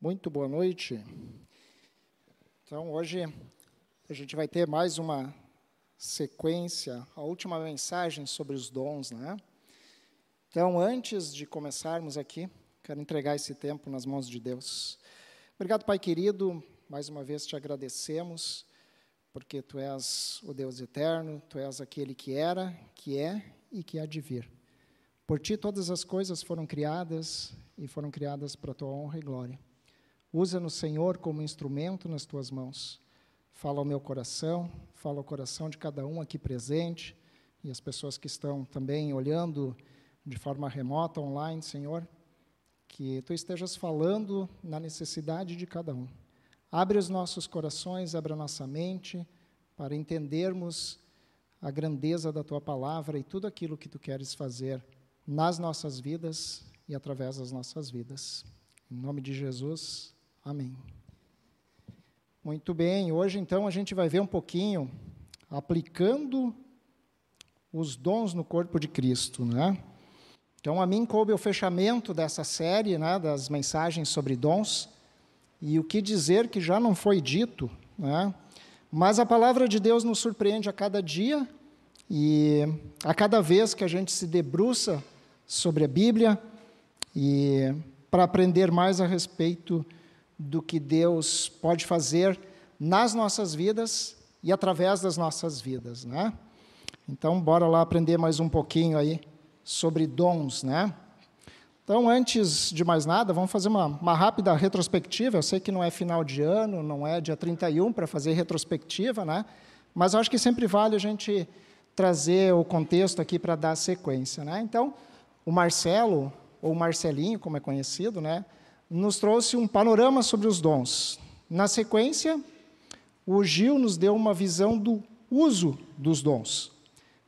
Muito boa noite. Então, hoje a gente vai ter mais uma sequência, a última mensagem sobre os dons, né? Então, antes de começarmos aqui, quero entregar esse tempo nas mãos de Deus. Obrigado, Pai querido, mais uma vez te agradecemos, porque tu és o Deus eterno, tu és aquele que era, que é e que há de vir. Por ti todas as coisas foram criadas e foram criadas para tua honra e glória. Usa-nos, Senhor, como instrumento nas tuas mãos. Fala ao meu coração, fala ao coração de cada um aqui presente e as pessoas que estão também olhando de forma remota, online, Senhor. Que tu estejas falando na necessidade de cada um. Abre os nossos corações, abre a nossa mente para entendermos a grandeza da tua palavra e tudo aquilo que tu queres fazer nas nossas vidas e através das nossas vidas. Em nome de Jesus. Amém. Muito bem, hoje então a gente vai ver um pouquinho aplicando os dons no corpo de Cristo, né? Então a mim coube o fechamento dessa série, né, das mensagens sobre dons, e o que dizer que já não foi dito, né? Mas a palavra de Deus nos surpreende a cada dia e a cada vez que a gente se debruça sobre a Bíblia e para aprender mais a respeito do que Deus pode fazer nas nossas vidas e através das nossas vidas, né? Então, bora lá aprender mais um pouquinho aí sobre dons, né? Então, antes de mais nada, vamos fazer uma, uma rápida retrospectiva. Eu sei que não é final de ano, não é dia 31 para fazer retrospectiva, né? Mas eu acho que sempre vale a gente trazer o contexto aqui para dar sequência, né? Então, o Marcelo, ou Marcelinho, como é conhecido, né? Nos trouxe um panorama sobre os dons. Na sequência, o Gil nos deu uma visão do uso dos dons.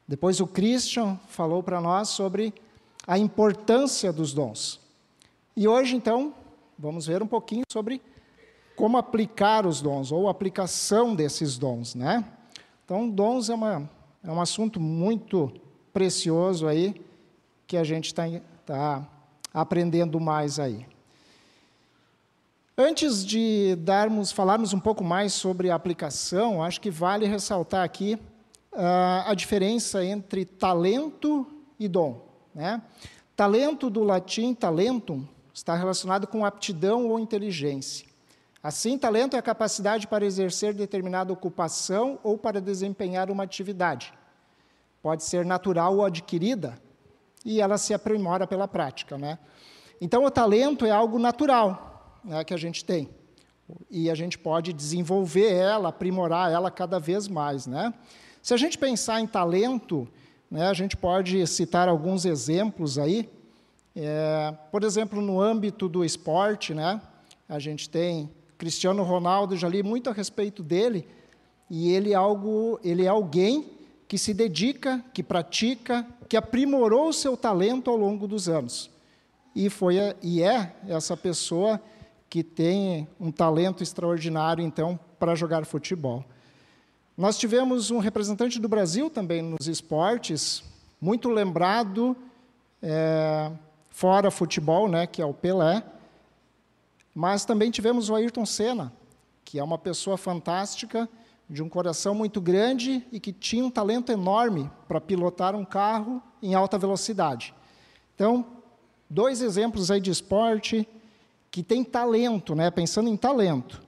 Depois, o Christian falou para nós sobre a importância dos dons. E hoje, então, vamos ver um pouquinho sobre como aplicar os dons, ou aplicação desses dons, né? Então, dons é, uma, é um assunto muito precioso aí, que a gente está tá aprendendo mais aí. Antes de darmos, falarmos um pouco mais sobre a aplicação, acho que vale ressaltar aqui uh, a diferença entre talento e dom. Né? Talento do latim talentum está relacionado com aptidão ou inteligência. Assim, talento é a capacidade para exercer determinada ocupação ou para desempenhar uma atividade. Pode ser natural ou adquirida, e ela se aprimora pela prática. Né? Então, o talento é algo natural, né, que a gente tem. E a gente pode desenvolver ela, aprimorar ela cada vez mais. Né? Se a gente pensar em talento, né, a gente pode citar alguns exemplos aí. É, por exemplo, no âmbito do esporte, né, a gente tem Cristiano Ronaldo, já li muito a respeito dele, e ele é, algo, ele é alguém que se dedica, que pratica, que aprimorou o seu talento ao longo dos anos. E, foi, e é essa pessoa que tem um talento extraordinário, então, para jogar futebol. Nós tivemos um representante do Brasil também nos esportes, muito lembrado, é, fora futebol, né, que é o Pelé, mas também tivemos o Ayrton Senna, que é uma pessoa fantástica, de um coração muito grande e que tinha um talento enorme para pilotar um carro em alta velocidade. Então, dois exemplos aí de esporte que tem talento, né? pensando em talento.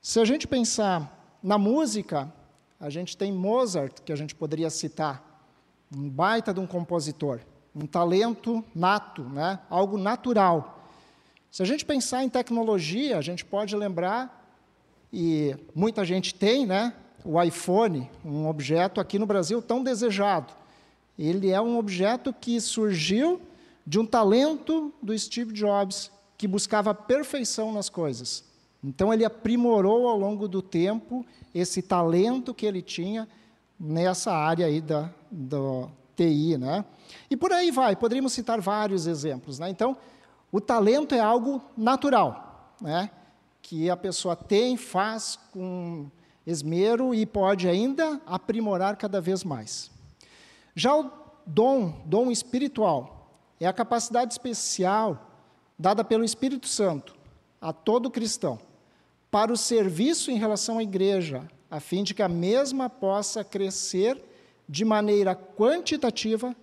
Se a gente pensar na música, a gente tem Mozart, que a gente poderia citar, um baita de um compositor, um talento nato, né? algo natural. Se a gente pensar em tecnologia, a gente pode lembrar, e muita gente tem, né? o iPhone, um objeto aqui no Brasil tão desejado. Ele é um objeto que surgiu de um talento do Steve Jobs, que buscava perfeição nas coisas. Então ele aprimorou ao longo do tempo esse talento que ele tinha nessa área aí da, do TI, né? E por aí vai, poderíamos citar vários exemplos, né? Então, o talento é algo natural, né? Que a pessoa tem, faz com esmero e pode ainda aprimorar cada vez mais. Já o dom, dom espiritual, é a capacidade especial dada pelo Espírito Santo a todo cristão para o serviço em relação à igreja, a fim de que a mesma possa crescer de maneira quantitativa,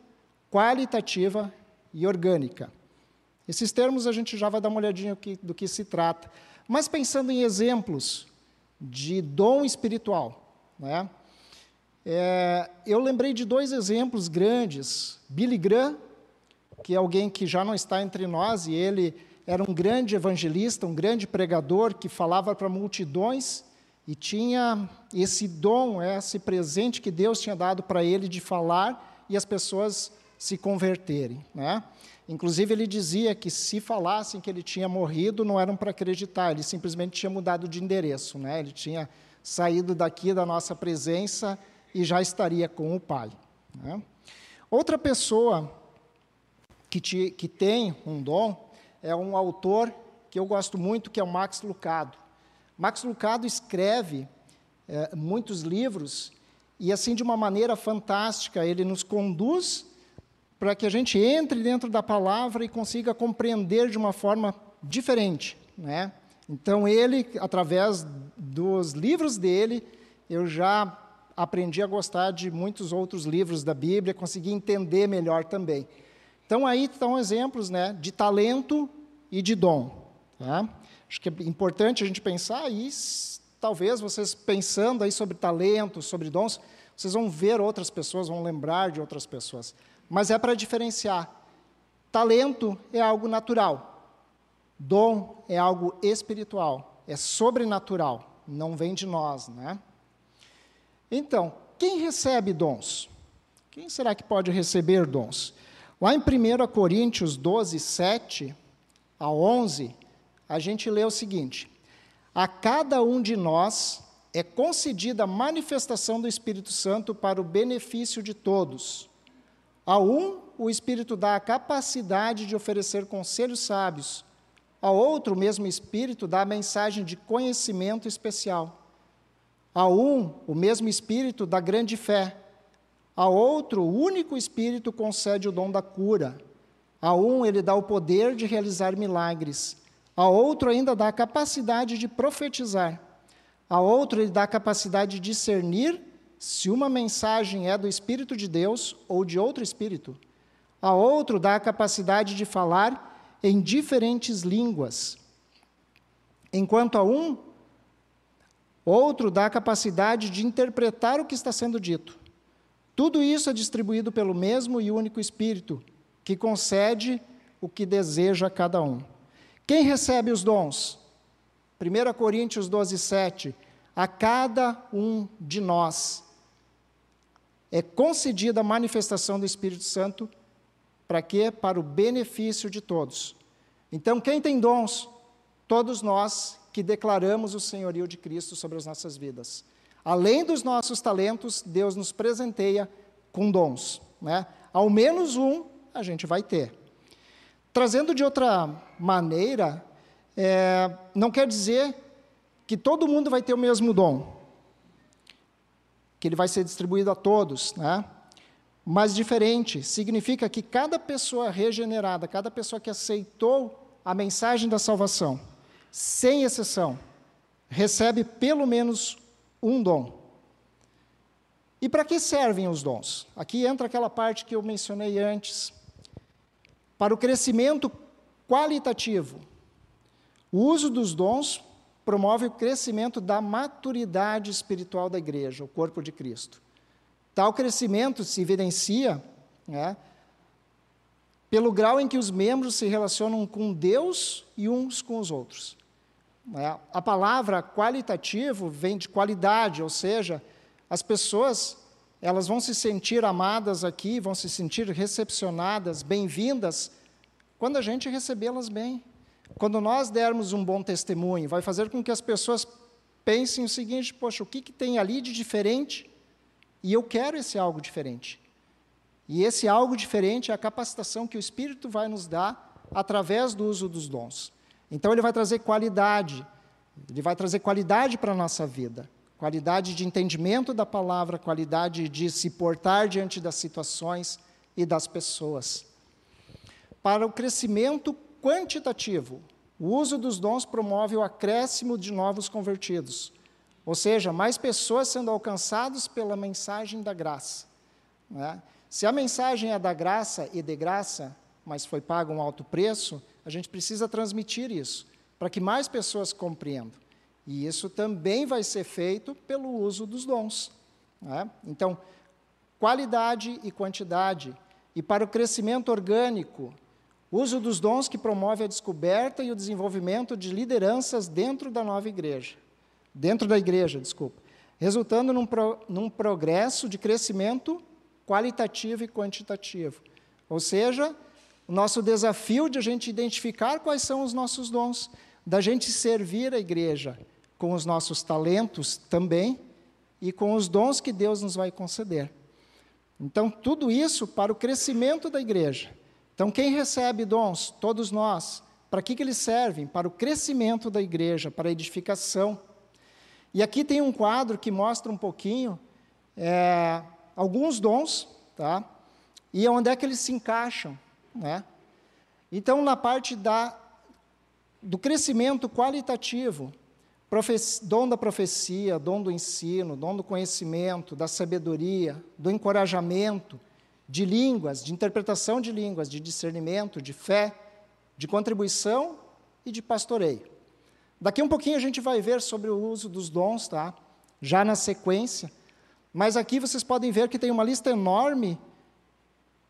qualitativa e orgânica. Esses termos a gente já vai dar uma olhadinha do que se trata. Mas pensando em exemplos de dom espiritual, né? É, eu lembrei de dois exemplos grandes. Billy Graham, que é alguém que já não está entre nós, e ele era um grande evangelista, um grande pregador que falava para multidões e tinha esse dom, esse presente que Deus tinha dado para ele de falar e as pessoas se converterem. Né? Inclusive, ele dizia que se falassem que ele tinha morrido, não eram para acreditar, ele simplesmente tinha mudado de endereço. Né? Ele tinha saído daqui da nossa presença e já estaria com o Pai. Né? Outra pessoa que, te, que tem um dom é um autor que eu gosto muito, que é o Max Lucado. Max Lucado escreve é, muitos livros e, assim, de uma maneira fantástica, ele nos conduz para que a gente entre dentro da palavra e consiga compreender de uma forma diferente. Né? Então, ele, através dos livros dele, eu já aprendi a gostar de muitos outros livros da Bíblia, consegui entender melhor também. Então, aí estão exemplos né, de talento e de dom. Tá? Acho que é importante a gente pensar, e talvez vocês pensando aí sobre talento, sobre dons, vocês vão ver outras pessoas, vão lembrar de outras pessoas. Mas é para diferenciar. Talento é algo natural, dom é algo espiritual, é sobrenatural, não vem de nós, né? Então, quem recebe dons? Quem será que pode receber dons? Lá em 1 Coríntios 12, 7 a 11, a gente lê o seguinte: A cada um de nós é concedida a manifestação do Espírito Santo para o benefício de todos. A um, o Espírito dá a capacidade de oferecer conselhos sábios. A outro, o mesmo Espírito dá a mensagem de conhecimento especial. A um, o mesmo Espírito dá grande fé. A outro, o único Espírito concede o dom da cura. A um, ele dá o poder de realizar milagres. A outro, ainda dá a capacidade de profetizar. A outro, ele dá a capacidade de discernir se uma mensagem é do Espírito de Deus ou de outro Espírito. A outro, dá a capacidade de falar em diferentes línguas. Enquanto a um, Outro dá a capacidade de interpretar o que está sendo dito. Tudo isso é distribuído pelo mesmo e único Espírito, que concede o que deseja a cada um. Quem recebe os dons? 1 Coríntios 12, 7. A cada um de nós é concedida a manifestação do Espírito Santo, para quê? Para o benefício de todos. Então, quem tem dons? Todos nós que declaramos o senhorio de Cristo sobre as nossas vidas. Além dos nossos talentos, Deus nos presenteia com dons. Né? Ao menos um a gente vai ter. Trazendo de outra maneira, é, não quer dizer que todo mundo vai ter o mesmo dom, que ele vai ser distribuído a todos, né? mas diferente, significa que cada pessoa regenerada, cada pessoa que aceitou a mensagem da salvação, sem exceção, recebe pelo menos um dom. E para que servem os dons? Aqui entra aquela parte que eu mencionei antes. Para o crescimento qualitativo. O uso dos dons promove o crescimento da maturidade espiritual da igreja, o corpo de Cristo. Tal crescimento se evidencia né, pelo grau em que os membros se relacionam com Deus e uns com os outros. É, a palavra qualitativo vem de qualidade, ou seja, as pessoas elas vão se sentir amadas aqui, vão se sentir recepcionadas, bem-vindas, quando a gente recebê-las bem. Quando nós dermos um bom testemunho, vai fazer com que as pessoas pensem o seguinte: poxa, o que, que tem ali de diferente? E eu quero esse algo diferente. E esse algo diferente é a capacitação que o Espírito vai nos dar através do uso dos dons. Então ele vai trazer qualidade, ele vai trazer qualidade para a nossa vida, qualidade de entendimento da palavra, qualidade de se portar diante das situações e das pessoas. Para o crescimento quantitativo, O uso dos dons promove o acréscimo de novos convertidos, ou seja, mais pessoas sendo alcançadas pela mensagem da graça. Né? Se a mensagem é da graça e de graça, mas foi pago um alto preço, a gente precisa transmitir isso, para que mais pessoas compreendam. E isso também vai ser feito pelo uso dos dons. Né? Então, qualidade e quantidade. E para o crescimento orgânico, uso dos dons que promove a descoberta e o desenvolvimento de lideranças dentro da nova igreja. Dentro da igreja, desculpa. Resultando num, pro, num progresso de crescimento qualitativo e quantitativo. Ou seja, o nosso desafio de a gente identificar quais são os nossos dons, da gente servir a igreja com os nossos talentos também e com os dons que Deus nos vai conceder. Então, tudo isso para o crescimento da igreja. Então, quem recebe dons? Todos nós. Para que, que eles servem? Para o crescimento da igreja, para a edificação. E aqui tem um quadro que mostra um pouquinho é, alguns dons, tá? E onde é que eles se encaixam, né? Então, na parte da, do crescimento qualitativo, dom da profecia, dom do ensino, dom do conhecimento, da sabedoria, do encorajamento, de línguas, de interpretação de línguas, de discernimento, de fé, de contribuição e de pastoreio. Daqui um pouquinho a gente vai ver sobre o uso dos dons, tá? Já na sequência. Mas aqui vocês podem ver que tem uma lista enorme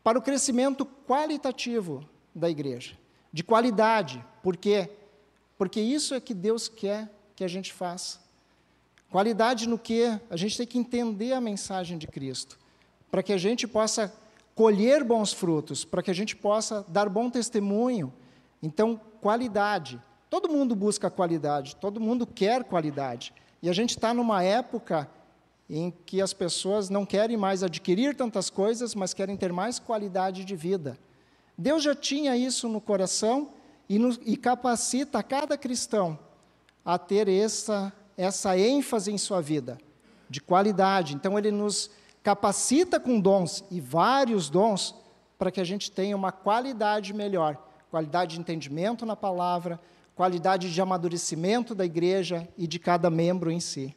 para o crescimento qualitativo da igreja, de qualidade. Por quê? Porque isso é que Deus quer que a gente faça. Qualidade no que? A gente tem que entender a mensagem de Cristo, para que a gente possa colher bons frutos, para que a gente possa dar bom testemunho. Então, qualidade. Todo mundo busca qualidade, todo mundo quer qualidade. E a gente está numa época em que as pessoas não querem mais adquirir tantas coisas, mas querem ter mais qualidade de vida. Deus já tinha isso no coração e, no, e capacita cada cristão a ter essa, essa ênfase em sua vida, de qualidade. Então, ele nos capacita com dons, e vários dons, para que a gente tenha uma qualidade melhor qualidade de entendimento na palavra, qualidade de amadurecimento da igreja e de cada membro em si.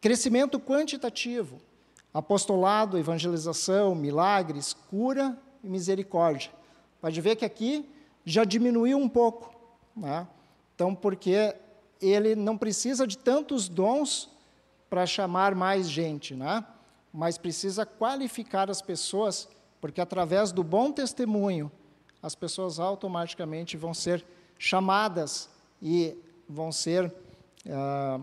Crescimento quantitativo, apostolado, evangelização, milagres, cura e misericórdia. Pode ver que aqui já diminuiu um pouco. Né? Então, porque ele não precisa de tantos dons para chamar mais gente, né? mas precisa qualificar as pessoas, porque através do bom testemunho, as pessoas automaticamente vão ser chamadas e vão ser ah,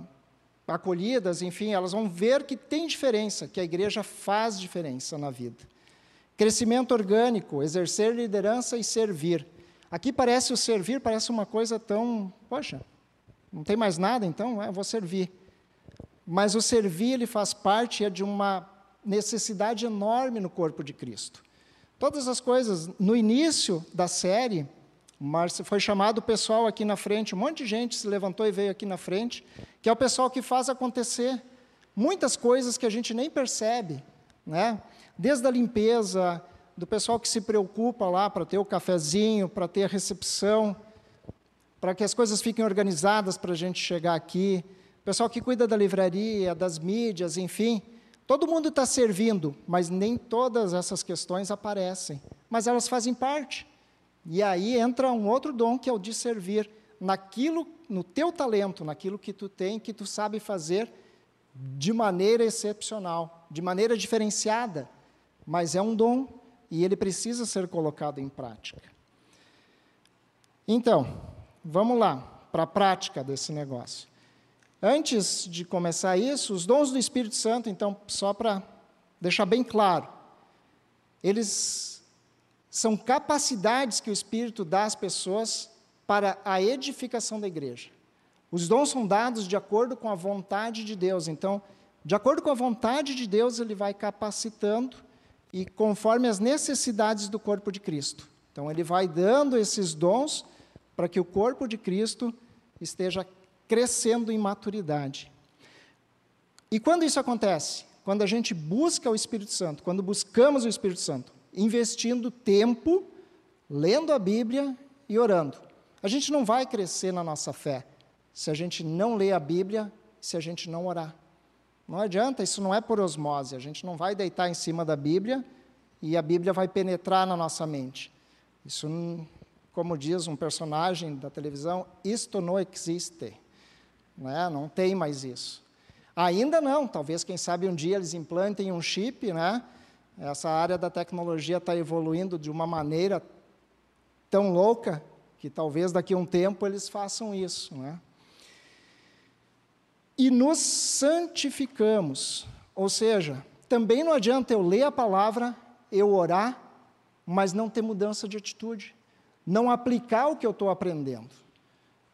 acolhidas, enfim, elas vão ver que tem diferença, que a igreja faz diferença na vida. Crescimento orgânico, exercer liderança e servir. Aqui parece o servir, parece uma coisa tão, poxa, não tem mais nada, então é, vou servir. Mas o servir ele faz parte é de uma necessidade enorme no corpo de Cristo. Todas as coisas, no início da série, Márcio foi chamado o pessoal aqui na frente, um monte de gente se levantou e veio aqui na frente, que é o pessoal que faz acontecer muitas coisas que a gente nem percebe, né? Desde a limpeza, do pessoal que se preocupa lá para ter o cafezinho, para ter a recepção, para que as coisas fiquem organizadas para a gente chegar aqui. Pessoal que cuida da livraria, das mídias, enfim. Todo mundo está servindo, mas nem todas essas questões aparecem. Mas elas fazem parte. E aí entra um outro dom que é o de servir naquilo, no teu talento, naquilo que tu tem, que tu sabe fazer de maneira excepcional, de maneira diferenciada. Mas é um dom e ele precisa ser colocado em prática. Então, Vamos lá, para a prática desse negócio. Antes de começar isso, os dons do Espírito Santo, então, só para deixar bem claro, eles são capacidades que o Espírito dá às pessoas para a edificação da igreja. Os dons são dados de acordo com a vontade de Deus. Então, de acordo com a vontade de Deus, ele vai capacitando e conforme as necessidades do corpo de Cristo. Então, ele vai dando esses dons para que o corpo de Cristo esteja crescendo em maturidade. E quando isso acontece? Quando a gente busca o Espírito Santo, quando buscamos o Espírito Santo, investindo tempo, lendo a Bíblia e orando. A gente não vai crescer na nossa fé se a gente não ler a Bíblia, se a gente não orar. Não adianta, isso não é por osmose. A gente não vai deitar em cima da Bíblia e a Bíblia vai penetrar na nossa mente. Isso, como diz um personagem da televisão, isto não existe. Né? Não tem mais isso. Ainda não, talvez, quem sabe, um dia eles implantem um chip, né? Essa área da tecnologia está evoluindo de uma maneira tão louca que talvez daqui a um tempo eles façam isso, né? E nos santificamos, ou seja, também não adianta eu ler a palavra, eu orar, mas não ter mudança de atitude, não aplicar o que eu estou aprendendo.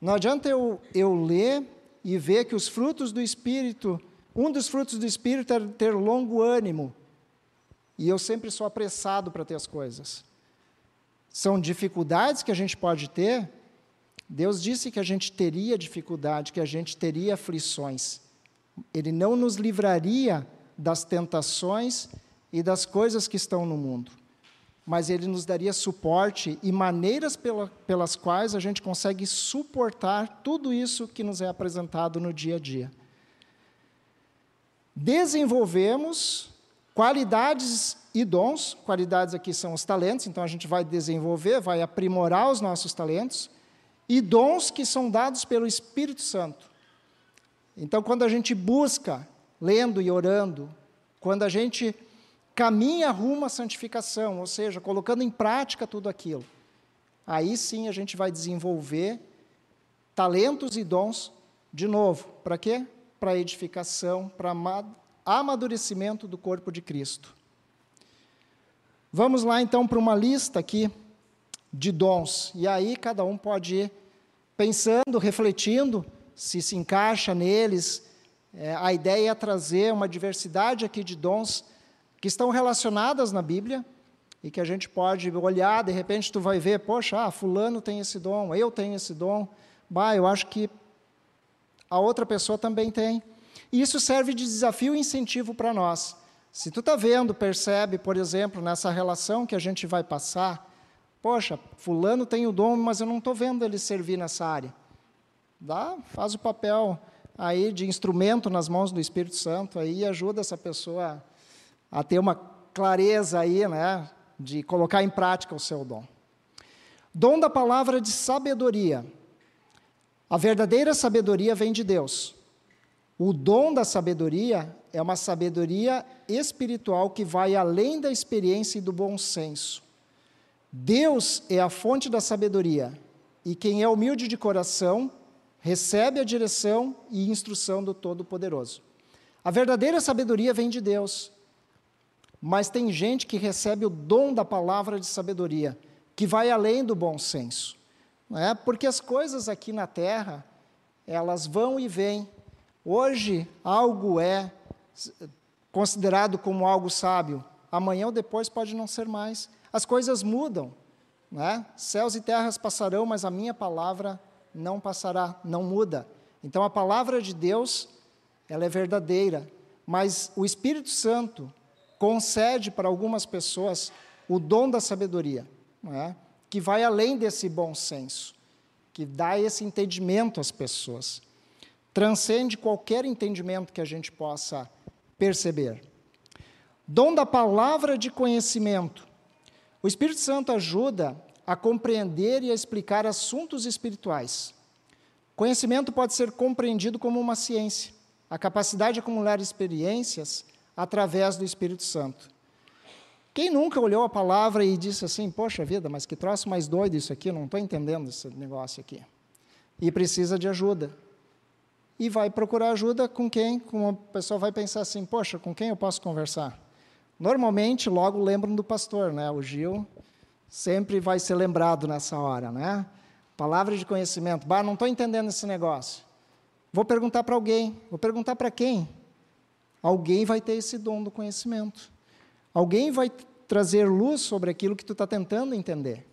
Não adianta eu, eu ler e ver que os frutos do Espírito, um dos frutos do Espírito é ter longo ânimo, e eu sempre sou apressado para ter as coisas. São dificuldades que a gente pode ter. Deus disse que a gente teria dificuldade, que a gente teria aflições. Ele não nos livraria das tentações e das coisas que estão no mundo, mas Ele nos daria suporte e maneiras pela, pelas quais a gente consegue suportar tudo isso que nos é apresentado no dia a dia. Desenvolvemos Qualidades e dons, qualidades aqui são os talentos, então a gente vai desenvolver, vai aprimorar os nossos talentos, e dons que são dados pelo Espírito Santo. Então, quando a gente busca, lendo e orando, quando a gente caminha rumo à santificação, ou seja, colocando em prática tudo aquilo, aí sim a gente vai desenvolver talentos e dons de novo. Para quê? Para edificação, para amadurecimento do corpo de Cristo. Vamos lá então para uma lista aqui de dons, e aí cada um pode ir pensando, refletindo se se encaixa neles. É, a ideia é trazer uma diversidade aqui de dons que estão relacionadas na Bíblia e que a gente pode olhar, de repente tu vai ver, poxa, ah, fulano tem esse dom, eu tenho esse dom, bah, eu acho que a outra pessoa também tem. Isso serve de desafio e incentivo para nós. Se tu está vendo, percebe, por exemplo, nessa relação que a gente vai passar, poxa, fulano tem o dom, mas eu não estou vendo ele servir nessa área. Dá, faz o papel aí de instrumento nas mãos do Espírito Santo aí e ajuda essa pessoa a ter uma clareza aí, né, de colocar em prática o seu dom. Dom da palavra de sabedoria. A verdadeira sabedoria vem de Deus. O dom da sabedoria é uma sabedoria espiritual que vai além da experiência e do bom senso. Deus é a fonte da sabedoria, e quem é humilde de coração recebe a direção e instrução do Todo-Poderoso. A verdadeira sabedoria vem de Deus, mas tem gente que recebe o dom da palavra de sabedoria, que vai além do bom senso. Não é? Porque as coisas aqui na terra, elas vão e vêm, Hoje, algo é considerado como algo sábio, amanhã ou depois pode não ser mais. As coisas mudam, né? Céus e terras passarão, mas a minha palavra não passará, não muda. Então a palavra de Deus, ela é verdadeira, mas o Espírito Santo concede para algumas pessoas o dom da sabedoria, é? que vai além desse bom senso, que dá esse entendimento às pessoas transcende qualquer entendimento que a gente possa perceber. Dom da palavra de conhecimento. O Espírito Santo ajuda a compreender e a explicar assuntos espirituais. Conhecimento pode ser compreendido como uma ciência, a capacidade de acumular experiências através do Espírito Santo. Quem nunca olhou a palavra e disse assim: Poxa vida, mas que troço mais doido isso aqui, não estou entendendo esse negócio aqui. E precisa de ajuda e vai procurar ajuda com quem? Com a pessoa vai pensar assim, poxa, com quem eu posso conversar? Normalmente, logo lembram do pastor, né? O Gil sempre vai ser lembrado nessa hora, né? Palavra de conhecimento. Bah, não estou entendendo esse negócio. Vou perguntar para alguém. Vou perguntar para quem? Alguém vai ter esse dom do conhecimento. Alguém vai trazer luz sobre aquilo que tu está tentando entender,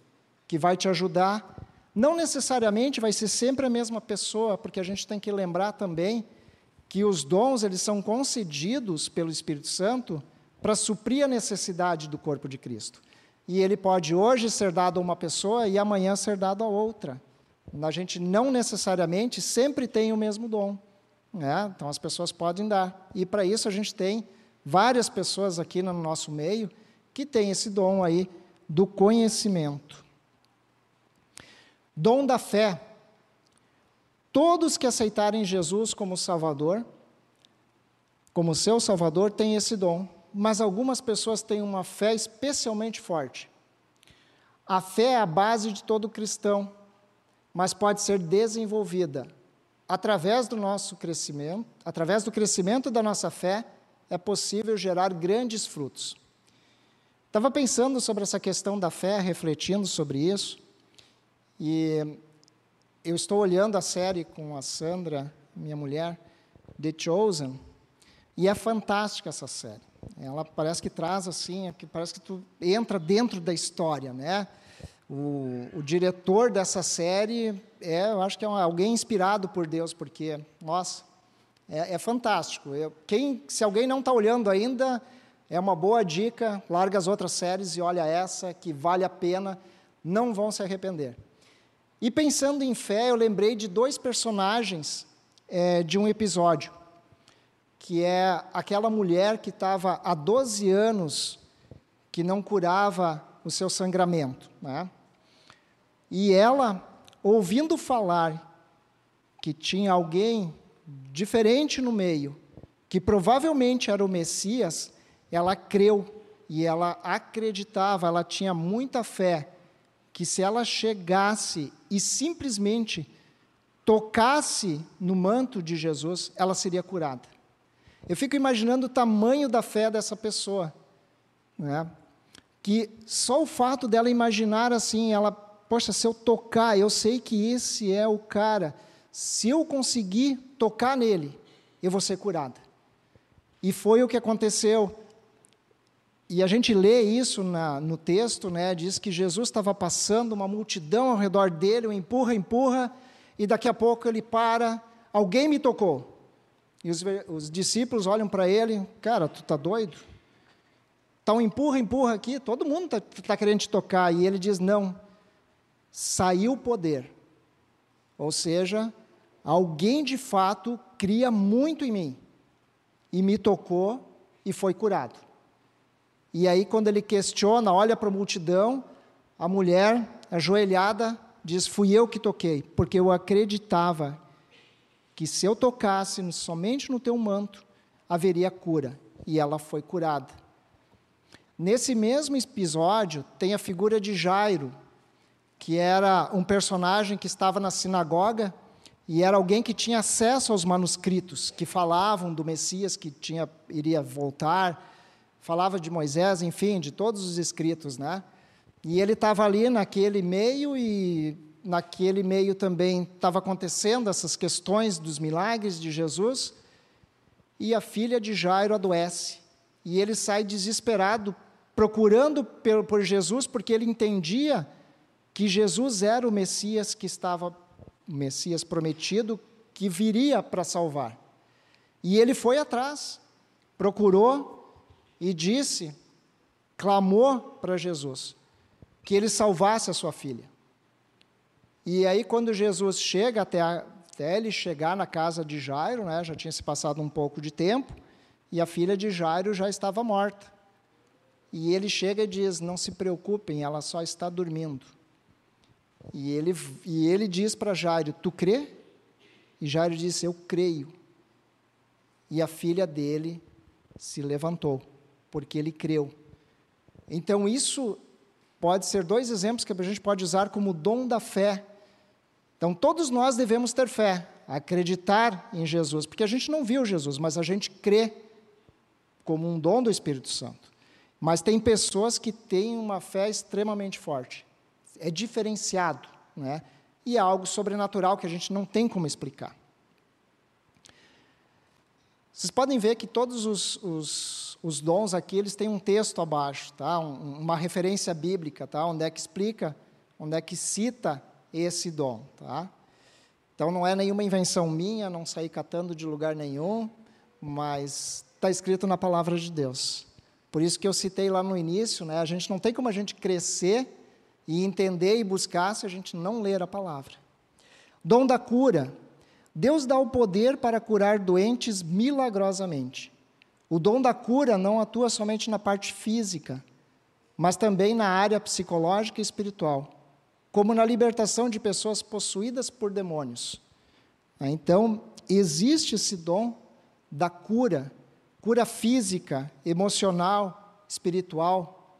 que vai te ajudar não necessariamente vai ser sempre a mesma pessoa, porque a gente tem que lembrar também que os dons eles são concedidos pelo Espírito Santo para suprir a necessidade do corpo de Cristo. E ele pode hoje ser dado a uma pessoa e amanhã ser dado a outra. a gente não necessariamente sempre tem o mesmo dom. Né? Então as pessoas podem dar. E para isso a gente tem várias pessoas aqui no nosso meio que têm esse dom aí do conhecimento. Dom da fé. Todos que aceitarem Jesus como Salvador, como seu Salvador, têm esse dom, mas algumas pessoas têm uma fé especialmente forte. A fé é a base de todo cristão, mas pode ser desenvolvida através do nosso crescimento, através do crescimento da nossa fé, é possível gerar grandes frutos. Estava pensando sobre essa questão da fé, refletindo sobre isso, e eu estou olhando a série com a Sandra, minha mulher, The Chosen, e é fantástica essa série. Ela parece que traz assim, é que parece que tu entra dentro da história, né? O, o diretor dessa série é, eu acho que é alguém inspirado por Deus, porque, nossa, é, é fantástico. Eu, quem, se alguém não está olhando ainda, é uma boa dica. Larga as outras séries e olha essa, que vale a pena. Não vão se arrepender. E pensando em fé, eu lembrei de dois personagens é, de um episódio, que é aquela mulher que estava há 12 anos que não curava o seu sangramento. Né? E ela, ouvindo falar que tinha alguém diferente no meio, que provavelmente era o Messias, ela creu e ela acreditava, ela tinha muita fé que se ela chegasse e simplesmente tocasse no manto de Jesus, ela seria curada. Eu fico imaginando o tamanho da fé dessa pessoa, né? que só o fato dela imaginar assim, ela, poxa, se eu tocar, eu sei que esse é o cara, se eu conseguir tocar nele, eu vou ser curada. E foi o que aconteceu. E a gente lê isso na, no texto, né? Diz que Jesus estava passando, uma multidão ao redor dele, o empurra, empurra, e daqui a pouco ele para, alguém me tocou. E os, os discípulos olham para ele, cara, tu tá doido? Tá um empurra, empurra aqui, todo mundo está tá querendo te tocar. E ele diz: não, saiu o poder. Ou seja, alguém de fato cria muito em mim. E me tocou e foi curado. E aí, quando ele questiona, olha para a multidão, a mulher, ajoelhada, diz: Fui eu que toquei, porque eu acreditava que se eu tocasse somente no teu manto, haveria cura. E ela foi curada. Nesse mesmo episódio, tem a figura de Jairo, que era um personagem que estava na sinagoga e era alguém que tinha acesso aos manuscritos que falavam do Messias que tinha, iria voltar falava de Moisés, enfim, de todos os escritos, né? E ele estava ali naquele meio e naquele meio também estava acontecendo essas questões dos milagres de Jesus. E a filha de Jairo adoece. E ele sai desesperado procurando por Jesus, porque ele entendia que Jesus era o Messias que estava, o Messias prometido, que viria para salvar. E ele foi atrás, procurou, e disse, clamou para Jesus, que ele salvasse a sua filha. E aí, quando Jesus chega até, a, até ele chegar na casa de Jairo, né, já tinha se passado um pouco de tempo, e a filha de Jairo já estava morta. E ele chega e diz: Não se preocupem, ela só está dormindo. E ele, e ele diz para Jairo: Tu crê? E Jairo disse: Eu creio. E a filha dele se levantou porque ele creu. Então, isso pode ser dois exemplos que a gente pode usar como dom da fé. Então, todos nós devemos ter fé, acreditar em Jesus, porque a gente não viu Jesus, mas a gente crê como um dom do Espírito Santo. Mas tem pessoas que têm uma fé extremamente forte, é diferenciado, né? e é algo sobrenatural que a gente não tem como explicar. Vocês podem ver que todos os, os os dons aqui, eles têm um texto abaixo, tá? Um, uma referência bíblica, tá? Onde é que explica, onde é que cita esse dom, tá? Então não é nenhuma invenção minha, não saí catando de lugar nenhum, mas está escrito na palavra de Deus. Por isso que eu citei lá no início, né? A gente não tem como a gente crescer e entender e buscar se a gente não ler a palavra. Dom da cura. Deus dá o poder para curar doentes milagrosamente. O dom da cura não atua somente na parte física, mas também na área psicológica e espiritual, como na libertação de pessoas possuídas por demônios. Então, existe esse dom da cura, cura física, emocional, espiritual.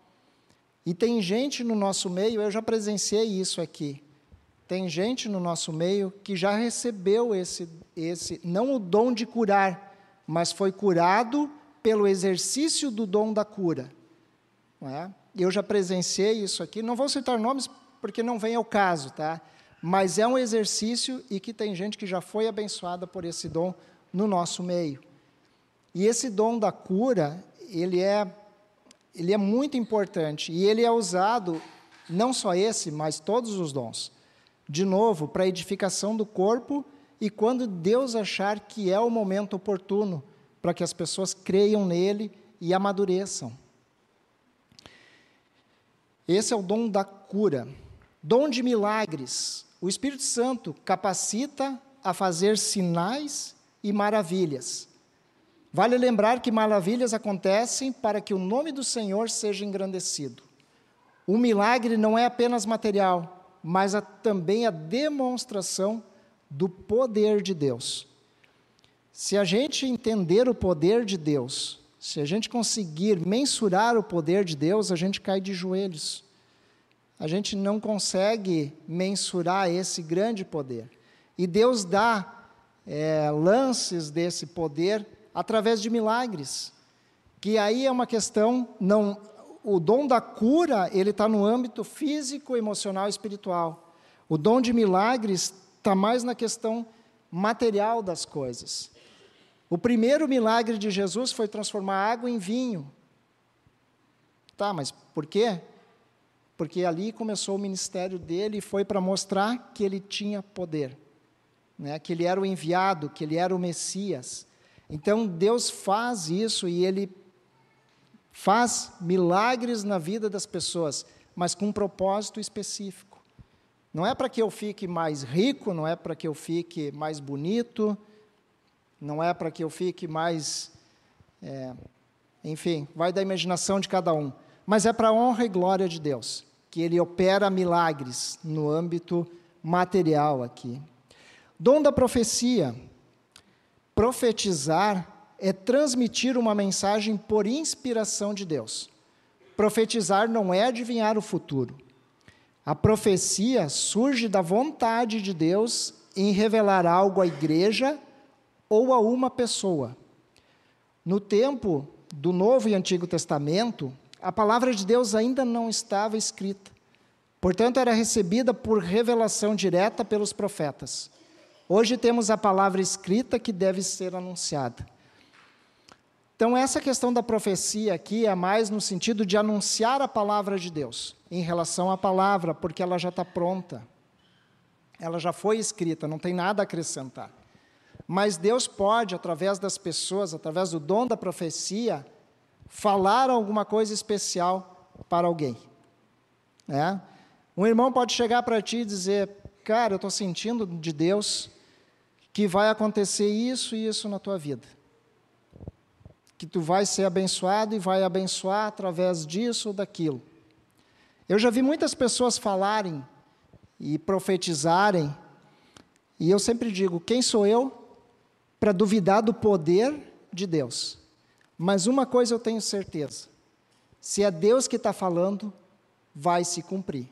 E tem gente no nosso meio, eu já presenciei isso aqui. Tem gente no nosso meio que já recebeu esse, esse, não o dom de curar, mas foi curado pelo exercício do dom da cura. É? Eu já presenciei isso aqui, não vou citar nomes porque não vem ao caso, tá? Mas é um exercício e que tem gente que já foi abençoada por esse dom no nosso meio. E esse dom da cura, ele é, ele é muito importante e ele é usado, não só esse, mas todos os dons de novo, para edificação do corpo e quando Deus achar que é o momento oportuno para que as pessoas creiam nele e amadureçam. Esse é o dom da cura. Dom de milagres. O Espírito Santo capacita a fazer sinais e maravilhas. Vale lembrar que maravilhas acontecem para que o nome do Senhor seja engrandecido. O milagre não é apenas material, mas a, também a demonstração do poder de Deus. Se a gente entender o poder de Deus, se a gente conseguir mensurar o poder de Deus, a gente cai de joelhos. A gente não consegue mensurar esse grande poder. E Deus dá é, lances desse poder através de milagres, que aí é uma questão não o dom da cura, ele está no âmbito físico, emocional e espiritual. O dom de milagres está mais na questão material das coisas. O primeiro milagre de Jesus foi transformar água em vinho. Tá, mas por quê? Porque ali começou o ministério dele e foi para mostrar que ele tinha poder, né? que ele era o enviado, que ele era o Messias. Então Deus faz isso e ele faz milagres na vida das pessoas, mas com um propósito específico. Não é para que eu fique mais rico, não é para que eu fique mais bonito, não é para que eu fique mais. É, enfim, vai da imaginação de cada um. Mas é para a honra e glória de Deus, que Ele opera milagres no âmbito material aqui. Dom da profecia. Profetizar é transmitir uma mensagem por inspiração de Deus. Profetizar não é adivinhar o futuro. A profecia surge da vontade de Deus em revelar algo à igreja ou a uma pessoa. No tempo do Novo e Antigo Testamento, a palavra de Deus ainda não estava escrita. Portanto, era recebida por revelação direta pelos profetas. Hoje temos a palavra escrita que deve ser anunciada. Então, essa questão da profecia aqui é mais no sentido de anunciar a palavra de Deus, em relação à palavra, porque ela já está pronta. Ela já foi escrita, não tem nada a acrescentar. Mas Deus pode, através das pessoas, através do dom da profecia, falar alguma coisa especial para alguém. É? Um irmão pode chegar para ti e dizer: Cara, eu estou sentindo de Deus que vai acontecer isso e isso na tua vida que tu vai ser abençoado e vai abençoar através disso ou daquilo. Eu já vi muitas pessoas falarem e profetizarem, e eu sempre digo: quem sou eu para duvidar do poder de Deus? Mas uma coisa eu tenho certeza: se é Deus que está falando, vai se cumprir.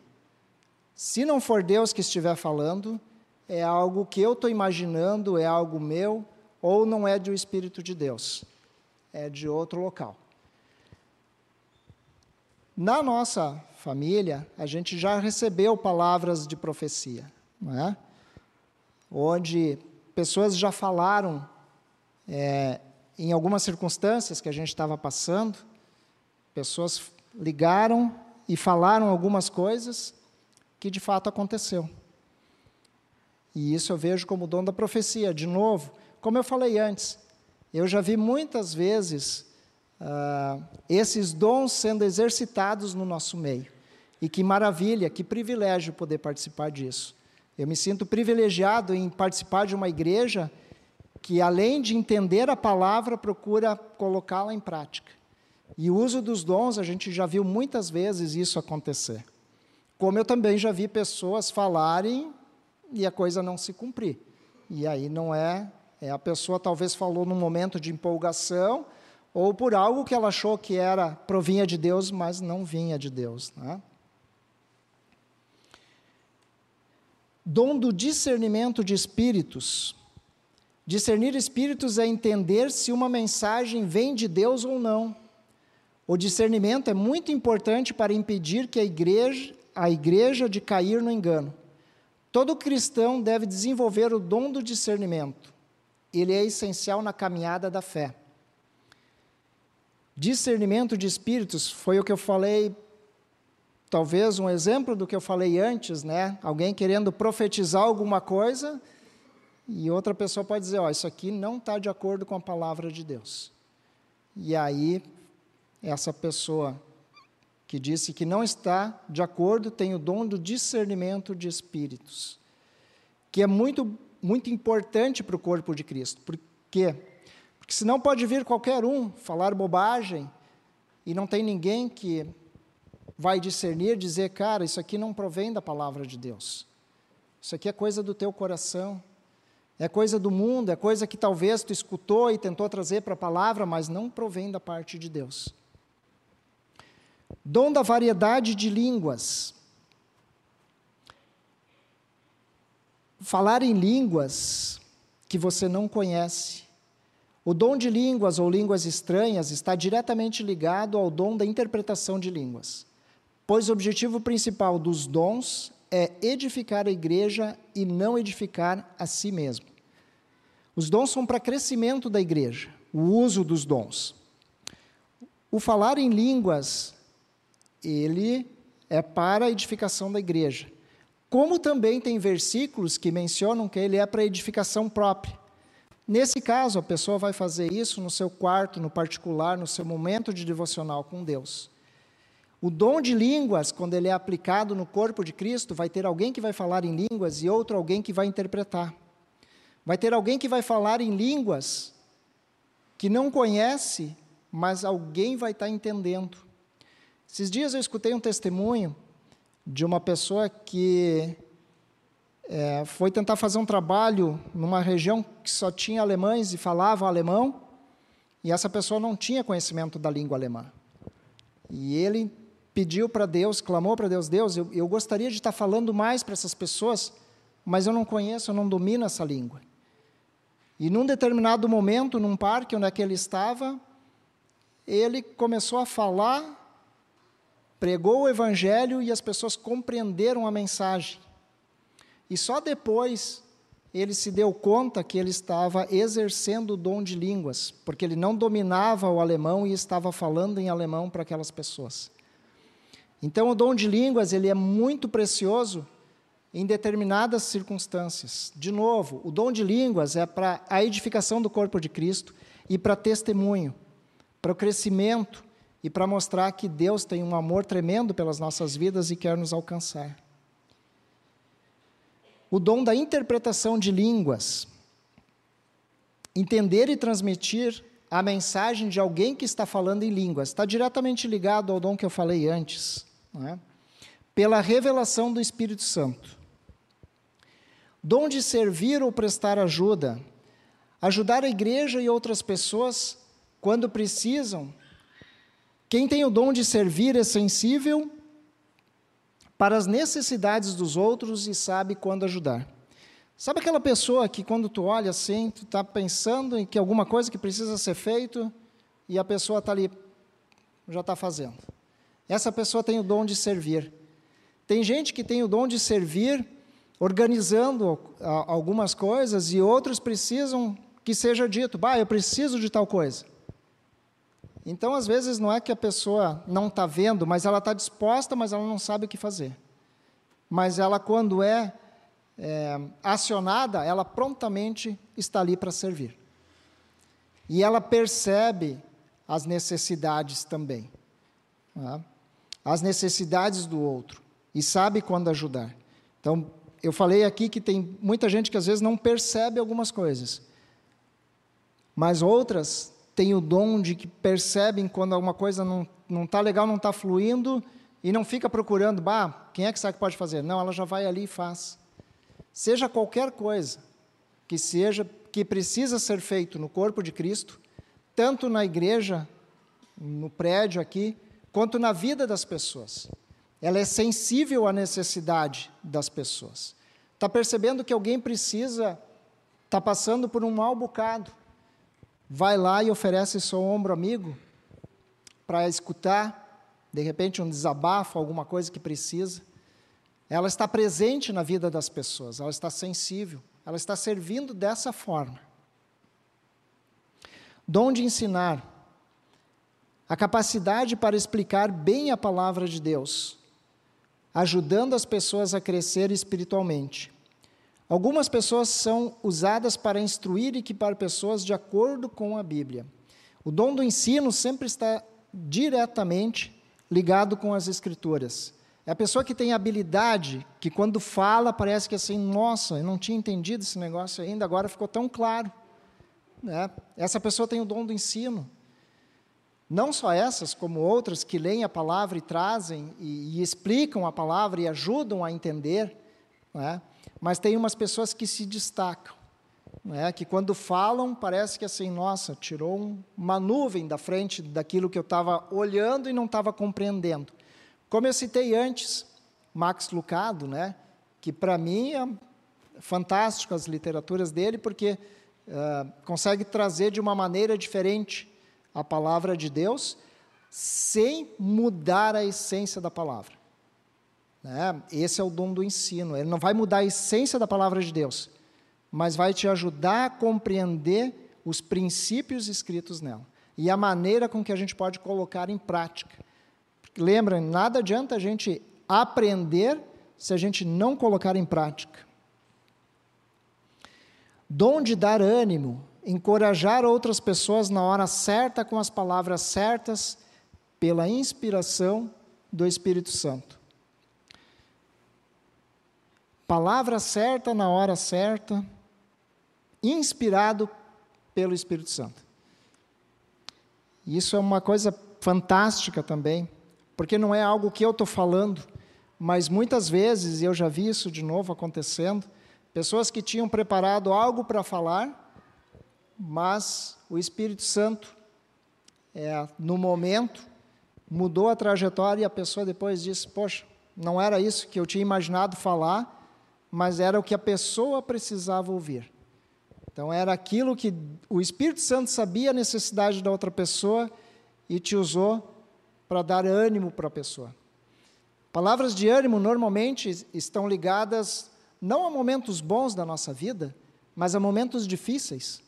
Se não for Deus que estiver falando, é algo que eu estou imaginando, é algo meu, ou não é do Espírito de Deus é de outro local. Na nossa família, a gente já recebeu palavras de profecia, não é? onde pessoas já falaram é, em algumas circunstâncias que a gente estava passando, pessoas ligaram e falaram algumas coisas que de fato aconteceu. E isso eu vejo como dom da profecia. De novo, como eu falei antes, eu já vi muitas vezes uh, esses dons sendo exercitados no nosso meio. E que maravilha, que privilégio poder participar disso. Eu me sinto privilegiado em participar de uma igreja que, além de entender a palavra, procura colocá-la em prática. E o uso dos dons, a gente já viu muitas vezes isso acontecer. Como eu também já vi pessoas falarem e a coisa não se cumprir. E aí não é, é a pessoa talvez falou num momento de empolgação ou por algo que ela achou que era provinha de Deus, mas não vinha de Deus, né? Dom do discernimento de espíritos. Discernir espíritos é entender se uma mensagem vem de Deus ou não. O discernimento é muito importante para impedir que a igreja, a igreja de cair no engano. Todo cristão deve desenvolver o dom do discernimento. Ele é essencial na caminhada da fé. Discernimento de espíritos foi o que eu falei talvez um exemplo do que eu falei antes, né? Alguém querendo profetizar alguma coisa e outra pessoa pode dizer, ó, oh, isso aqui não está de acordo com a palavra de Deus. E aí essa pessoa que disse que não está de acordo tem o dom do discernimento de espíritos, que é muito muito importante para o corpo de Cristo. Por quê? Porque senão pode vir qualquer um falar bobagem e não tem ninguém que vai discernir, dizer, cara, isso aqui não provém da palavra de Deus. Isso aqui é coisa do teu coração. É coisa do mundo, é coisa que talvez tu escutou e tentou trazer para a palavra, mas não provém da parte de Deus. Dom da variedade de línguas. Falar em línguas que você não conhece. O dom de línguas ou línguas estranhas está diretamente ligado ao dom da interpretação de línguas pois o objetivo principal dos dons é edificar a igreja e não edificar a si mesmo. Os dons são para crescimento da igreja, o uso dos dons. O falar em línguas, ele é para a edificação da igreja. Como também tem versículos que mencionam que ele é para edificação própria. Nesse caso, a pessoa vai fazer isso no seu quarto, no particular, no seu momento de devocional com Deus. O dom de línguas, quando ele é aplicado no corpo de Cristo, vai ter alguém que vai falar em línguas e outro alguém que vai interpretar. Vai ter alguém que vai falar em línguas que não conhece, mas alguém vai estar entendendo. Esses dias eu escutei um testemunho de uma pessoa que é, foi tentar fazer um trabalho numa região que só tinha alemães e falava alemão, e essa pessoa não tinha conhecimento da língua alemã. E ele pediu para Deus, clamou para Deus: Deus, eu, eu gostaria de estar falando mais para essas pessoas, mas eu não conheço, eu não domino essa língua. E num determinado momento, num parque onde é que ele estava, ele começou a falar, pregou o evangelho e as pessoas compreenderam a mensagem. E só depois ele se deu conta que ele estava exercendo o dom de línguas, porque ele não dominava o alemão e estava falando em alemão para aquelas pessoas. Então, o dom de línguas ele é muito precioso em determinadas circunstâncias. De novo, o dom de línguas é para a edificação do corpo de Cristo e para testemunho, para o crescimento e para mostrar que Deus tem um amor tremendo pelas nossas vidas e quer nos alcançar. O dom da interpretação de línguas. Entender e transmitir a mensagem de alguém que está falando em línguas. Está diretamente ligado ao dom que eu falei antes é? pela revelação do Espírito Santo. Dom de servir ou prestar ajuda, ajudar a igreja e outras pessoas quando precisam. Quem tem o dom de servir é sensível para as necessidades dos outros e sabe quando ajudar. Sabe aquela pessoa que quando tu olha assim, tu está pensando em que alguma coisa que precisa ser feito e a pessoa está ali, já está fazendo. Essa pessoa tem o dom de servir. Tem gente que tem o dom de servir organizando algumas coisas e outros precisam que seja dito, bah, eu preciso de tal coisa. Então, às vezes, não é que a pessoa não está vendo, mas ela está disposta, mas ela não sabe o que fazer. Mas ela, quando é, é acionada, ela prontamente está ali para servir. E ela percebe as necessidades também. Não é? As necessidades do outro e sabe quando ajudar. Então, eu falei aqui que tem muita gente que às vezes não percebe algumas coisas, mas outras têm o dom de que percebem quando alguma coisa não está legal, não está fluindo, e não fica procurando, bah, quem é que sabe que pode fazer? Não, ela já vai ali e faz. Seja qualquer coisa que seja que precisa ser feito no corpo de Cristo, tanto na igreja, no prédio aqui, quanto na vida das pessoas. Ela é sensível à necessidade das pessoas. Está percebendo que alguém precisa, está passando por um mau bocado. Vai lá e oferece seu ombro amigo para escutar, de repente um desabafo, alguma coisa que precisa. Ela está presente na vida das pessoas, ela está sensível, ela está servindo dessa forma. Dom de ensinar, a capacidade para explicar bem a palavra de Deus, ajudando as pessoas a crescer espiritualmente. Algumas pessoas são usadas para instruir e equipar pessoas de acordo com a Bíblia. O dom do ensino sempre está diretamente ligado com as escrituras. É a pessoa que tem habilidade, que quando fala parece que assim, nossa, eu não tinha entendido esse negócio ainda, agora ficou tão claro. Né? Essa pessoa tem o dom do ensino. Não só essas, como outras que leem a palavra e trazem e, e explicam a palavra e ajudam a entender, né? mas tem umas pessoas que se destacam né, que quando falam parece que assim, nossa, tirou um, uma nuvem da frente daquilo que eu estava olhando e não estava compreendendo. Como eu citei antes, Max Lucado, né, que para mim é fantástico as literaturas dele, porque uh, consegue trazer de uma maneira diferente a palavra de Deus, sem mudar a essência da palavra. Né? Esse é o dom do ensino. Ele não vai mudar a essência da palavra de Deus, mas vai te ajudar a compreender os princípios escritos nela e a maneira com que a gente pode colocar em prática. Lembra, nada adianta a gente aprender se a gente não colocar em prática. Dom de dar ânimo, encorajar outras pessoas na hora certa com as palavras certas, pela inspiração do Espírito Santo. Palavra certa na hora certa, inspirado pelo Espírito Santo. Isso é uma coisa fantástica também, porque não é algo que eu estou falando, mas muitas vezes, e eu já vi isso de novo acontecendo, pessoas que tinham preparado algo para falar, mas o Espírito Santo, é, no momento, mudou a trajetória e a pessoa depois disse: Poxa, não era isso que eu tinha imaginado falar, mas era o que a pessoa precisava ouvir. Então era aquilo que o Espírito Santo sabia a necessidade da outra pessoa e te usou para dar ânimo para a pessoa. Palavras de ânimo normalmente estão ligadas não a momentos bons da nossa vida, mas a momentos difíceis,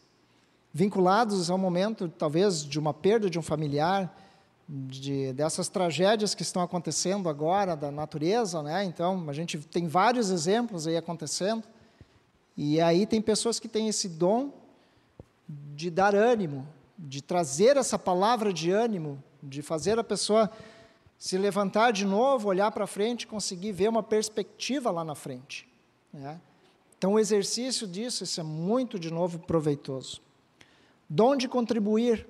vinculados ao momento talvez de uma perda de um familiar, de, dessas tragédias que estão acontecendo agora da natureza, né? Então a gente tem vários exemplos aí acontecendo. E aí tem pessoas que têm esse dom de dar ânimo, de trazer essa palavra de ânimo, de fazer a pessoa se levantar de novo, olhar para frente, conseguir ver uma perspectiva lá na frente. Né? Então, o exercício disso, isso é muito, de novo, proveitoso. Dom de contribuir.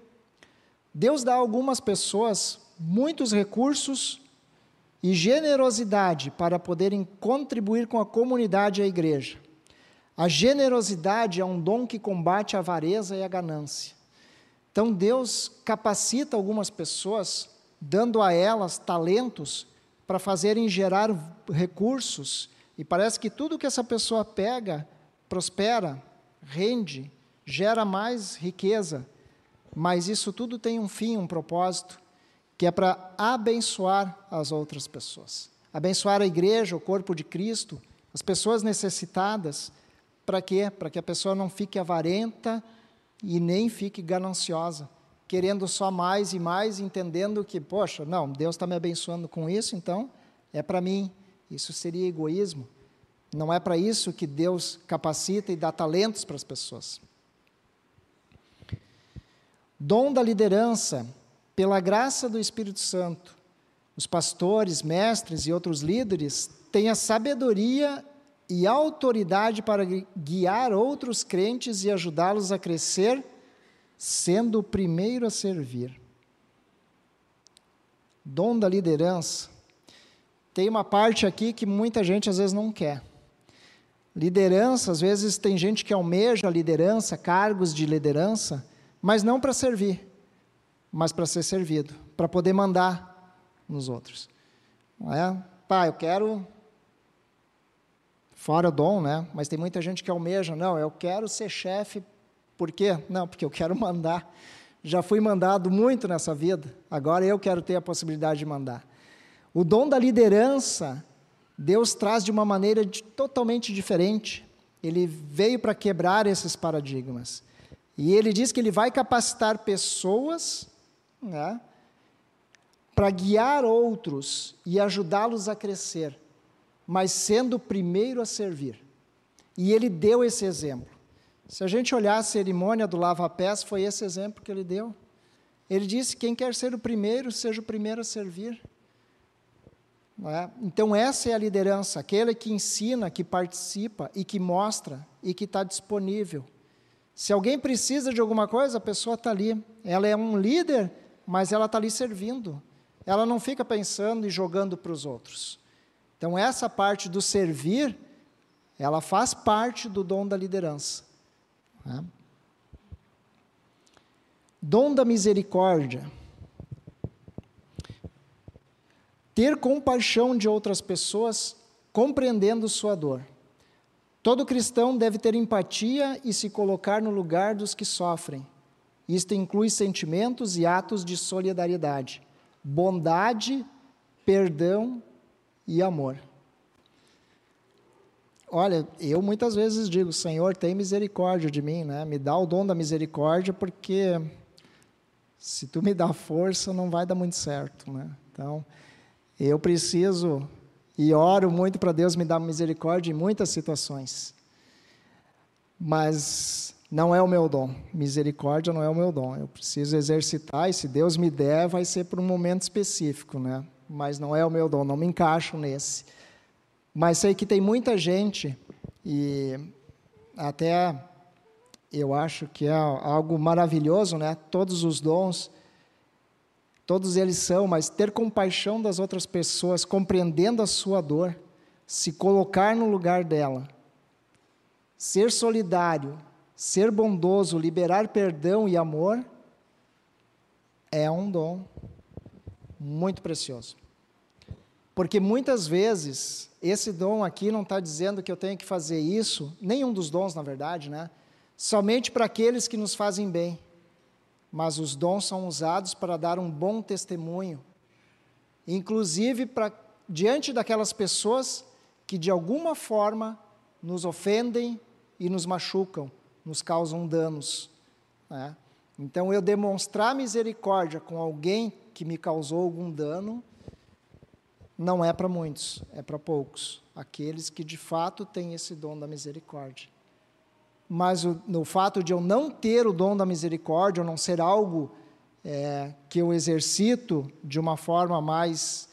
Deus dá a algumas pessoas muitos recursos e generosidade para poderem contribuir com a comunidade e a igreja. A generosidade é um dom que combate a avareza e a ganância. Então Deus capacita algumas pessoas, dando a elas talentos para fazerem gerar recursos, e parece que tudo que essa pessoa pega prospera, rende, gera mais riqueza, mas isso tudo tem um fim, um propósito, que é para abençoar as outras pessoas. Abençoar a igreja, o corpo de Cristo, as pessoas necessitadas, para quê? Para que a pessoa não fique avarenta e nem fique gananciosa, querendo só mais e mais, entendendo que, poxa, não, Deus está me abençoando com isso, então é para mim. Isso seria egoísmo. Não é para isso que Deus capacita e dá talentos para as pessoas. Dom da liderança, pela graça do Espírito Santo, os pastores, mestres e outros líderes têm a sabedoria e autoridade para guiar outros crentes e ajudá-los a crescer, sendo o primeiro a servir. Dom da liderança. Tem uma parte aqui que muita gente às vezes não quer. Liderança, às vezes tem gente que almeja liderança, cargos de liderança, mas não para servir, mas para ser servido, para poder mandar nos outros. Não é? Pá, eu quero fora o dom, né? Mas tem muita gente que almeja, não, eu quero ser chefe, por quê? Não, porque eu quero mandar. Já fui mandado muito nessa vida, agora eu quero ter a possibilidade de mandar. O dom da liderança, Deus traz de uma maneira de, totalmente diferente. Ele veio para quebrar esses paradigmas. E ele diz que ele vai capacitar pessoas né, para guiar outros e ajudá-los a crescer mas sendo o primeiro a servir. E ele deu esse exemplo. Se a gente olhar a cerimônia do lava-pés, foi esse exemplo que ele deu. Ele disse: quem quer ser o primeiro, seja o primeiro a servir. É? Então, essa é a liderança, aquele que ensina, que participa e que mostra e que está disponível. Se alguém precisa de alguma coisa, a pessoa está ali. Ela é um líder, mas ela está ali servindo. Ela não fica pensando e jogando para os outros. Então, essa parte do servir, ela faz parte do dom da liderança. Né? Dom da misericórdia. Ter compaixão de outras pessoas, compreendendo sua dor. Todo cristão deve ter empatia e se colocar no lugar dos que sofrem. Isto inclui sentimentos e atos de solidariedade, bondade, perdão e amor. Olha, eu muitas vezes digo, Senhor, tem misericórdia de mim, né? Me dá o dom da misericórdia, porque se tu me dá força, não vai dar muito certo, né? Então, eu preciso e oro muito para Deus me dar misericórdia em muitas situações. Mas não é o meu dom. Misericórdia não é o meu dom. Eu preciso exercitar e se Deus me der, vai ser por um momento específico, né? mas não é o meu dom, não me encaixo nesse. Mas sei que tem muita gente, e até eu acho que é algo maravilhoso, né? Todos os dons, todos eles são, mas ter compaixão das outras pessoas, compreendendo a sua dor, se colocar no lugar dela, ser solidário, ser bondoso, liberar perdão e amor, é um dom muito precioso. Porque muitas vezes, esse dom aqui não está dizendo que eu tenho que fazer isso, nenhum dos dons, na verdade, né? Somente para aqueles que nos fazem bem. Mas os dons são usados para dar um bom testemunho, inclusive para diante daquelas pessoas que de alguma forma nos ofendem e nos machucam, nos causam danos. Né? Então, eu demonstrar misericórdia com alguém que me causou algum dano, não é para muitos, é para poucos. Aqueles que de fato têm esse dom da misericórdia. Mas o, no fato de eu não ter o dom da misericórdia, ou não ser algo é, que eu exercito de uma forma mais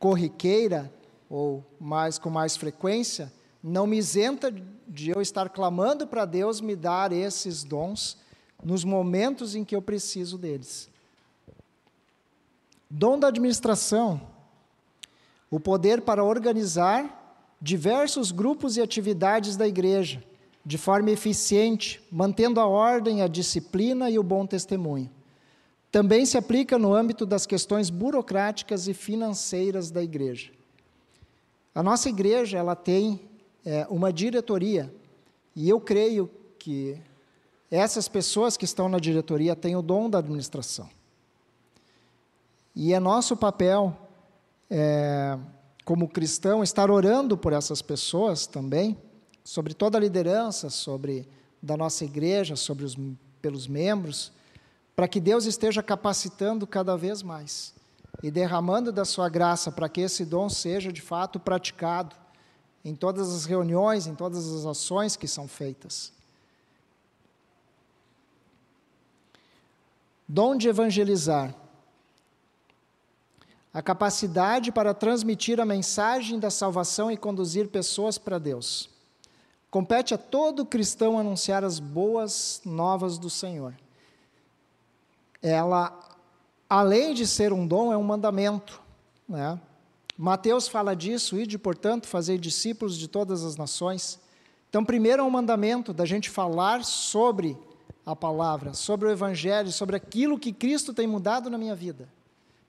corriqueira, ou mais com mais frequência, não me isenta de eu estar clamando para Deus me dar esses dons nos momentos em que eu preciso deles. Dom da administração, o poder para organizar diversos grupos e atividades da igreja de forma eficiente, mantendo a ordem, a disciplina e o bom testemunho. Também se aplica no âmbito das questões burocráticas e financeiras da igreja. A nossa igreja ela tem é, uma diretoria e eu creio que essas pessoas que estão na diretoria têm o dom da administração. E é nosso papel, é, como cristão, estar orando por essas pessoas também, sobre toda a liderança, sobre da nossa igreja, sobre os pelos membros, para que Deus esteja capacitando cada vez mais e derramando da sua graça para que esse dom seja de fato praticado em todas as reuniões, em todas as ações que são feitas. Dom de evangelizar. a capacidade para transmitir a mensagem da salvação e conduzir pessoas para Deus. Compete a todo cristão anunciar as boas novas do Senhor. Ela, além de ser um dom, é um mandamento. Né? Mateus fala disso, e de, portanto, fazer discípulos de todas as nações. Então, primeiro é um mandamento da gente falar sobre a palavra, sobre o Evangelho, sobre aquilo que Cristo tem mudado na minha vida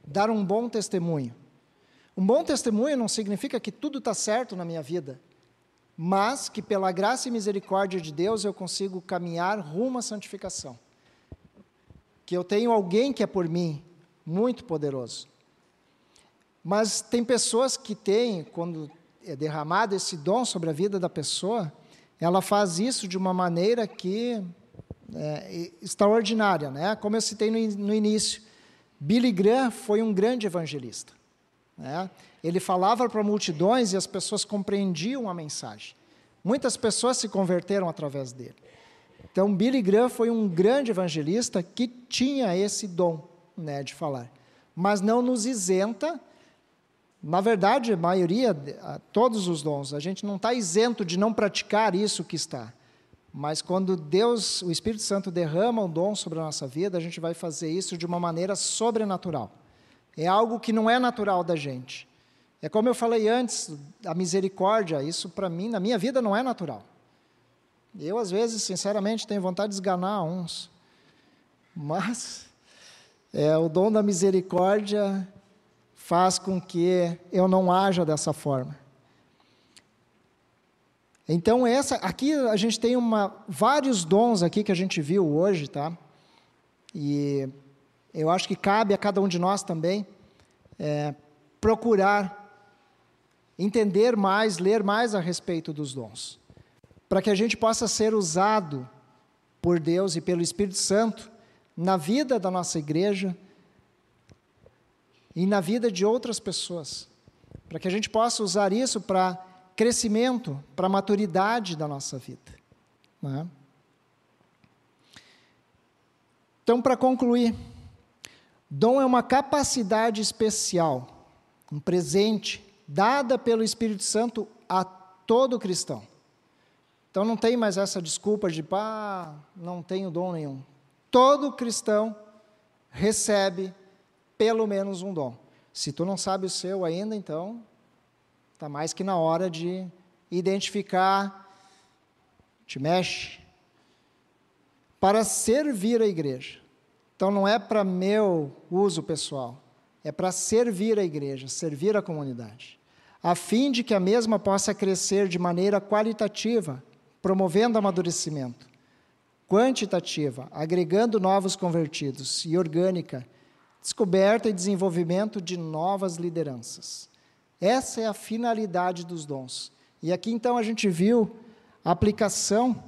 dar um bom testemunho. Um bom testemunho não significa que tudo está certo na minha vida, mas que pela graça e misericórdia de Deus eu consigo caminhar rumo à santificação. Que eu tenho alguém que é por mim, muito poderoso. Mas tem pessoas que têm, quando é derramado esse dom sobre a vida da pessoa, ela faz isso de uma maneira que é extraordinária, né? Como eu citei no, no início, Billy Graham foi um grande evangelista. Né? Ele falava para multidões e as pessoas compreendiam a mensagem. Muitas pessoas se converteram através dele. Então, Billy Graham foi um grande evangelista que tinha esse dom né, de falar. Mas não nos isenta, na verdade, a maioria, todos os dons, a gente não está isento de não praticar isso que está. Mas quando Deus, o Espírito Santo derrama um dom sobre a nossa vida, a gente vai fazer isso de uma maneira sobrenatural. É algo que não é natural da gente. É como eu falei antes, a misericórdia, isso para mim, na minha vida, não é natural. Eu, às vezes, sinceramente, tenho vontade de esganar uns. Mas é, o dom da misericórdia faz com que eu não haja dessa forma. Então essa aqui a gente tem uma, vários dons aqui que a gente viu hoje, tá? E eu acho que cabe a cada um de nós também é, procurar entender mais, ler mais a respeito dos dons, para que a gente possa ser usado por Deus e pelo Espírito Santo na vida da nossa igreja e na vida de outras pessoas, para que a gente possa usar isso para crescimento, para maturidade da nossa vida. Né? Então, para concluir, dom é uma capacidade especial, um presente dada pelo Espírito Santo a todo cristão. Então não tem mais essa desculpa de, pá, não tenho dom nenhum. Todo cristão recebe pelo menos um dom. Se tu não sabe o seu ainda, então Está mais que na hora de identificar, te mexe, para servir a igreja. Então não é para meu uso pessoal, é para servir a igreja, servir a comunidade, a fim de que a mesma possa crescer de maneira qualitativa, promovendo amadurecimento, quantitativa, agregando novos convertidos, e orgânica, descoberta e desenvolvimento de novas lideranças. Essa é a finalidade dos dons. E aqui então a gente viu a aplicação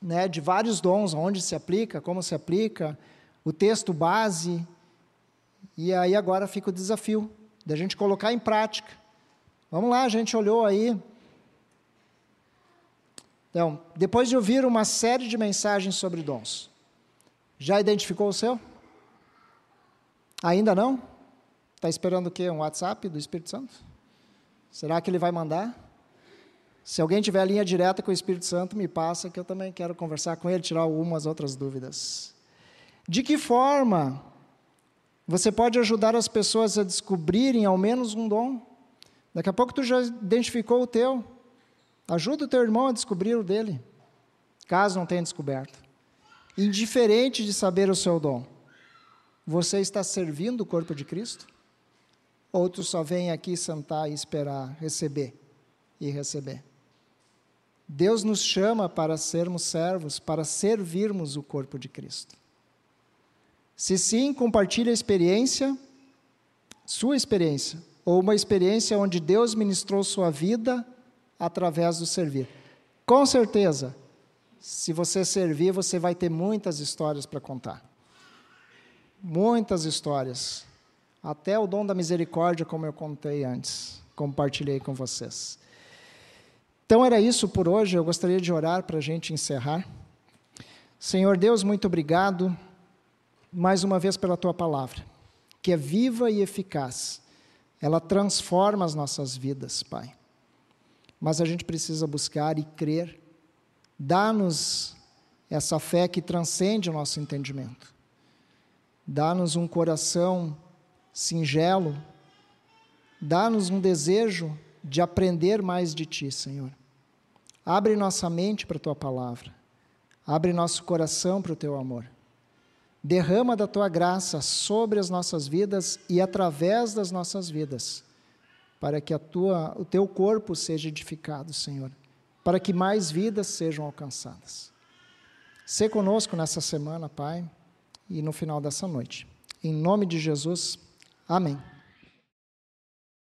né, de vários dons, onde se aplica, como se aplica, o texto base. E aí agora fica o desafio da gente colocar em prática. Vamos lá, a gente olhou aí. Então, depois de ouvir uma série de mensagens sobre dons, já identificou o seu? Ainda não? Está esperando o quê? Um WhatsApp do Espírito Santo? Será que ele vai mandar? Se alguém tiver linha direta com o Espírito Santo, me passa, que eu também quero conversar com ele, tirar algumas outras dúvidas. De que forma você pode ajudar as pessoas a descobrirem ao menos um dom? Daqui a pouco tu já identificou o teu. Ajuda o teu irmão a descobrir o dele, caso não tenha descoberto. Indiferente de saber o seu dom, você está servindo o corpo de Cristo? Outros só vêm aqui sentar e esperar receber e receber. Deus nos chama para sermos servos, para servirmos o corpo de Cristo. Se sim, compartilhe a experiência, sua experiência, ou uma experiência onde Deus ministrou sua vida através do servir. Com certeza, se você servir, você vai ter muitas histórias para contar. Muitas histórias até o dom da misericórdia, como eu contei antes, compartilhei com vocês. Então era isso por hoje, eu gostaria de orar para a gente encerrar. Senhor Deus, muito obrigado mais uma vez pela tua palavra. que é viva e eficaz. Ela transforma as nossas vidas, Pai. Mas a gente precisa buscar e crer. Dá-nos essa fé que transcende o nosso entendimento. Dá-nos um coração singelo. Dá-nos um desejo de aprender mais de Ti, Senhor. Abre nossa mente para a Tua palavra. Abre nosso coração para o Teu amor. Derrama da Tua graça sobre as nossas vidas e através das nossas vidas, para que a tua, o Teu corpo seja edificado, Senhor, para que mais vidas sejam alcançadas. Se conosco nessa semana, Pai, e no final dessa noite. Em nome de Jesus, amém.